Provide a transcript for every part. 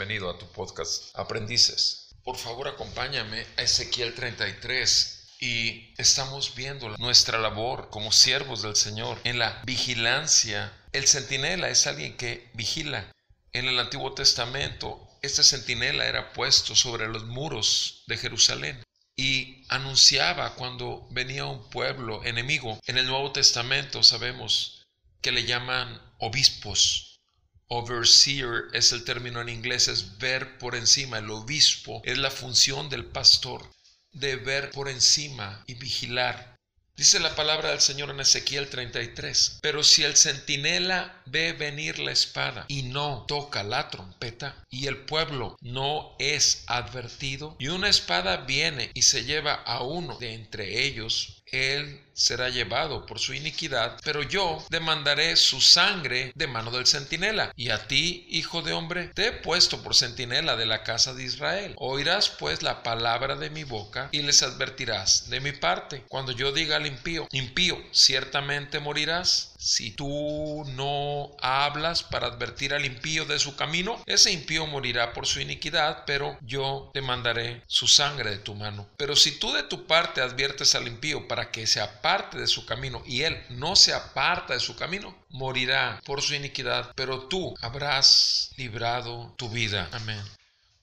Bienvenido a tu podcast Aprendices. Por favor, acompáñame a Ezequiel 33 y estamos viendo nuestra labor como siervos del Señor en la vigilancia. El centinela es alguien que vigila. En el Antiguo Testamento, este centinela era puesto sobre los muros de Jerusalén y anunciaba cuando venía un pueblo enemigo. En el Nuevo Testamento sabemos que le llaman obispos Overseer es el término en inglés, es ver por encima. El obispo es la función del pastor de ver por encima y vigilar. Dice la palabra del Señor en Ezequiel 33, pero si el centinela ve venir la espada y no toca la trompeta, y el pueblo no es advertido, y una espada viene y se lleva a uno de entre ellos, él será llevado por su iniquidad, pero yo demandaré su sangre de mano del centinela. Y a ti, hijo de hombre, te he puesto por centinela de la casa de Israel. Oirás pues la palabra de mi boca y les advertirás de mi parte. Cuando yo diga al impío, impío, ciertamente morirás. Si tú no hablas para advertir al impío de su camino, ese impío morirá por su iniquidad, pero yo demandaré su sangre de tu mano. Pero si tú de tu parte adviertes al impío para que se aparte de su camino y él no se aparta de su camino, morirá por su iniquidad, pero tú habrás librado tu vida. Amén.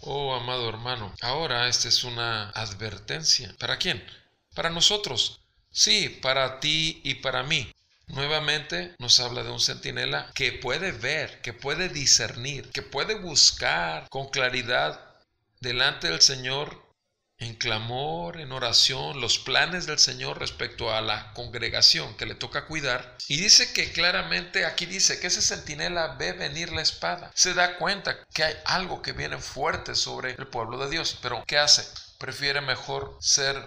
Oh, amado hermano, ahora esta es una advertencia. ¿Para quién? Para nosotros. Sí, para ti y para mí. Nuevamente nos habla de un centinela que puede ver, que puede discernir, que puede buscar con claridad delante del Señor en clamor, en oración, los planes del Señor respecto a la congregación que le toca cuidar. Y dice que claramente aquí dice que ese centinela ve venir la espada. Se da cuenta que hay algo que viene fuerte sobre el pueblo de Dios. Pero ¿qué hace? Prefiere mejor ser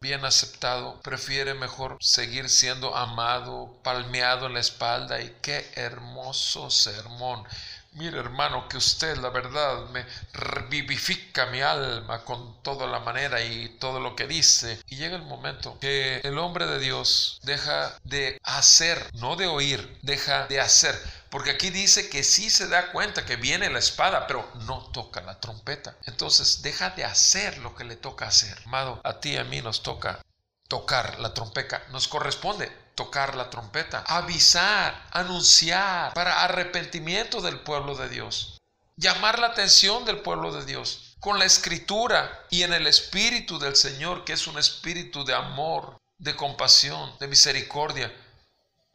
bien aceptado, prefiere mejor seguir siendo amado, palmeado en la espalda y qué hermoso sermón. Mire hermano que usted la verdad me revivifica mi alma con toda la manera y todo lo que dice. Y llega el momento que el hombre de Dios deja de hacer, no de oír, deja de hacer. Porque aquí dice que sí se da cuenta que viene la espada, pero no toca la trompeta. Entonces deja de hacer lo que le toca hacer. Amado, a ti y a mí nos toca tocar la trompeta. Nos corresponde tocar la trompeta, avisar, anunciar para arrepentimiento del pueblo de Dios, llamar la atención del pueblo de Dios con la escritura y en el espíritu del Señor, que es un espíritu de amor, de compasión, de misericordia,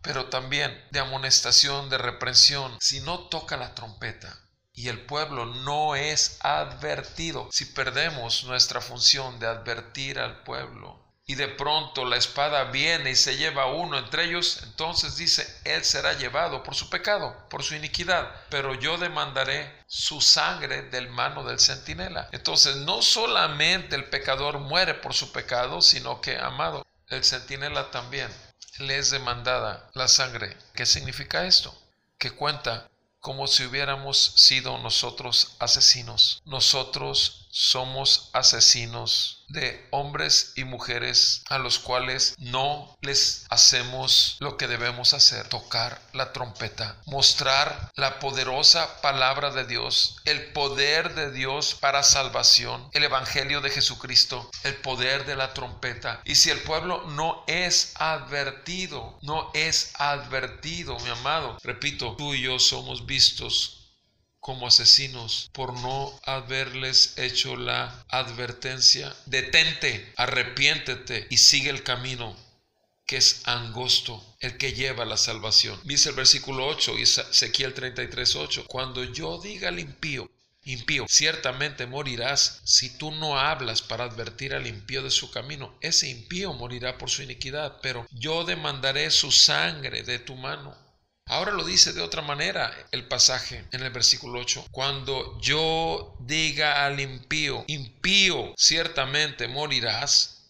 pero también de amonestación, de reprensión. Si no toca la trompeta, y el pueblo no es advertido. Si perdemos nuestra función de advertir al pueblo, y de pronto la espada viene y se lleva a uno entre ellos, entonces dice, él será llevado por su pecado, por su iniquidad, pero yo demandaré su sangre del mano del centinela. Entonces no solamente el pecador muere por su pecado, sino que, amado, el centinela también le es demandada la sangre. ¿Qué significa esto? Que cuenta como si hubiéramos sido nosotros asesinos. Nosotros somos asesinos de hombres y mujeres a los cuales no les hacemos lo que debemos hacer, tocar la trompeta, mostrar la poderosa palabra de Dios, el poder de Dios para salvación, el Evangelio de Jesucristo, el poder de la trompeta. Y si el pueblo no es advertido, no es advertido, mi amado, repito, tú y yo somos vistos como asesinos por no haberles hecho la advertencia. Detente, arrepiéntete y sigue el camino que es angosto, el que lleva la salvación. Dice el versículo 8, Ezequiel 33, 8, cuando yo diga al impío, impío. Ciertamente morirás si tú no hablas para advertir al impío de su camino. Ese impío morirá por su iniquidad, pero yo demandaré su sangre de tu mano. Ahora lo dice de otra manera el pasaje en el versículo 8. Cuando yo diga al impío, impío, ciertamente morirás,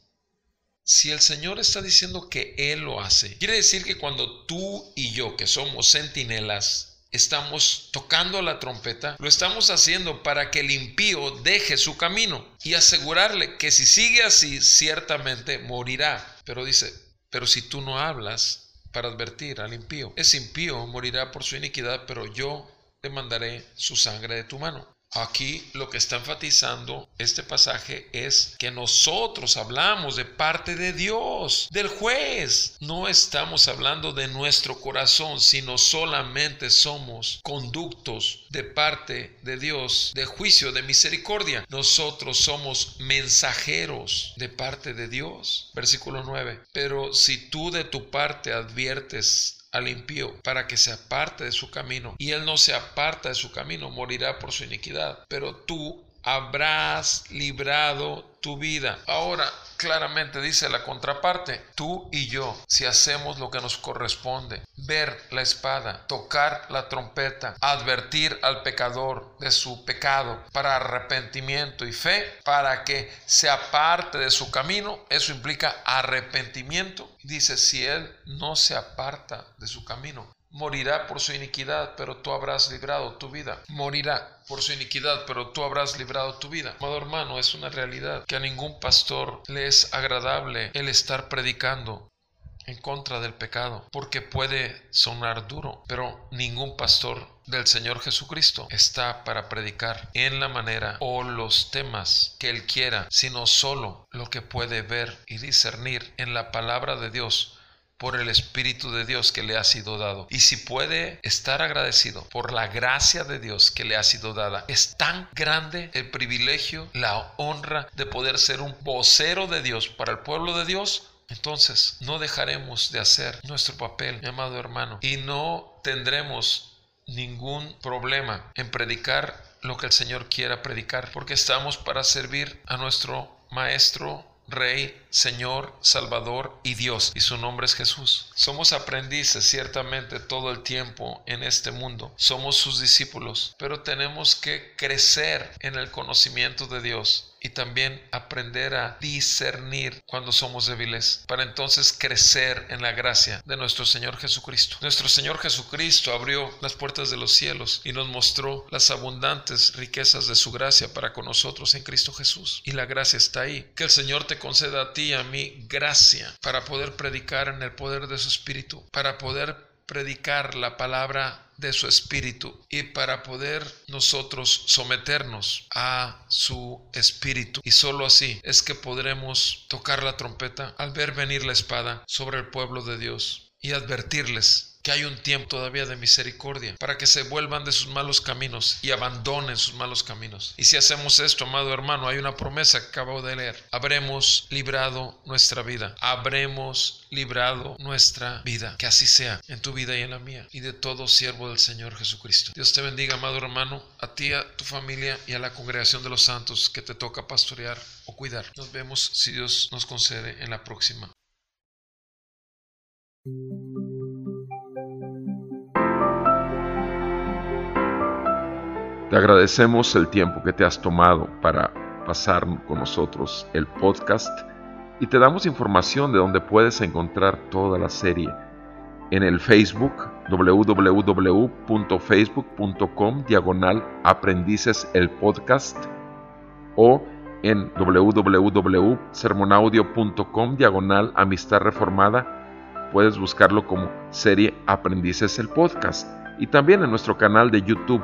si el Señor está diciendo que Él lo hace, quiere decir que cuando tú y yo, que somos centinelas, estamos tocando la trompeta, lo estamos haciendo para que el impío deje su camino y asegurarle que si sigue así, ciertamente morirá. Pero dice, pero si tú no hablas para advertir al impío, ese impío morirá por su iniquidad, pero yo te mandaré su sangre de tu mano. Aquí lo que está enfatizando este pasaje es que nosotros hablamos de parte de Dios, del juez. No estamos hablando de nuestro corazón, sino solamente somos conductos de parte de Dios, de juicio, de misericordia. Nosotros somos mensajeros de parte de Dios. Versículo 9. Pero si tú de tu parte adviertes al impío para que se aparte de su camino, y él no se aparta de su camino, morirá por su iniquidad. Pero tú habrás librado tu vida. Ahora, claramente dice la contraparte, tú y yo, si hacemos lo que nos corresponde, ver la espada, tocar la trompeta, advertir al pecador de su pecado para arrepentimiento y fe, para que se aparte de su camino, eso implica arrepentimiento. Dice, si él no se aparta de su camino, morirá por su iniquidad, pero tú habrás librado tu vida. Morirá por su iniquidad, pero tú habrás librado tu vida. Amado hermano, es una realidad que a ningún pastor le es agradable el estar predicando en contra del pecado, porque puede sonar duro, pero ningún pastor del Señor Jesucristo está para predicar en la manera o los temas que Él quiera, sino solo lo que puede ver y discernir en la palabra de Dios por el Espíritu de Dios que le ha sido dado. Y si puede estar agradecido por la gracia de Dios que le ha sido dada, es tan grande el privilegio, la honra de poder ser un vocero de Dios para el pueblo de Dios. Entonces no dejaremos de hacer nuestro papel, mi amado hermano, y no tendremos ningún problema en predicar lo que el Señor quiera predicar, porque estamos para servir a nuestro Maestro Rey, Señor, Salvador y Dios, y su nombre es Jesús. Somos aprendices ciertamente todo el tiempo en este mundo, somos sus discípulos, pero tenemos que crecer en el conocimiento de Dios y también aprender a discernir cuando somos débiles, para entonces crecer en la gracia de nuestro Señor Jesucristo. Nuestro Señor Jesucristo abrió las puertas de los cielos y nos mostró las abundantes riquezas de su gracia para con nosotros en Cristo Jesús. Y la gracia está ahí. Que el Señor te conceda a ti y a mí gracia para poder predicar en el poder de su Espíritu, para poder predicar la palabra de su espíritu y para poder nosotros someternos a su espíritu. Y sólo así es que podremos tocar la trompeta al ver venir la espada sobre el pueblo de Dios y advertirles que hay un tiempo todavía de misericordia para que se vuelvan de sus malos caminos y abandonen sus malos caminos. Y si hacemos esto, amado hermano, hay una promesa que acabo de leer. Habremos librado nuestra vida. Habremos librado nuestra vida. Que así sea en tu vida y en la mía y de todo siervo del Señor Jesucristo. Dios te bendiga, amado hermano, a ti, a tu familia y a la congregación de los santos que te toca pastorear o cuidar. Nos vemos si Dios nos concede en la próxima. Te agradecemos el tiempo que te has tomado para pasar con nosotros el podcast y te damos información de donde puedes encontrar toda la serie en el Facebook www.facebook.com diagonal aprendices el podcast o en www.sermonaudio.com diagonal amistad reformada. Puedes buscarlo como serie aprendices el podcast. Y también en nuestro canal de YouTube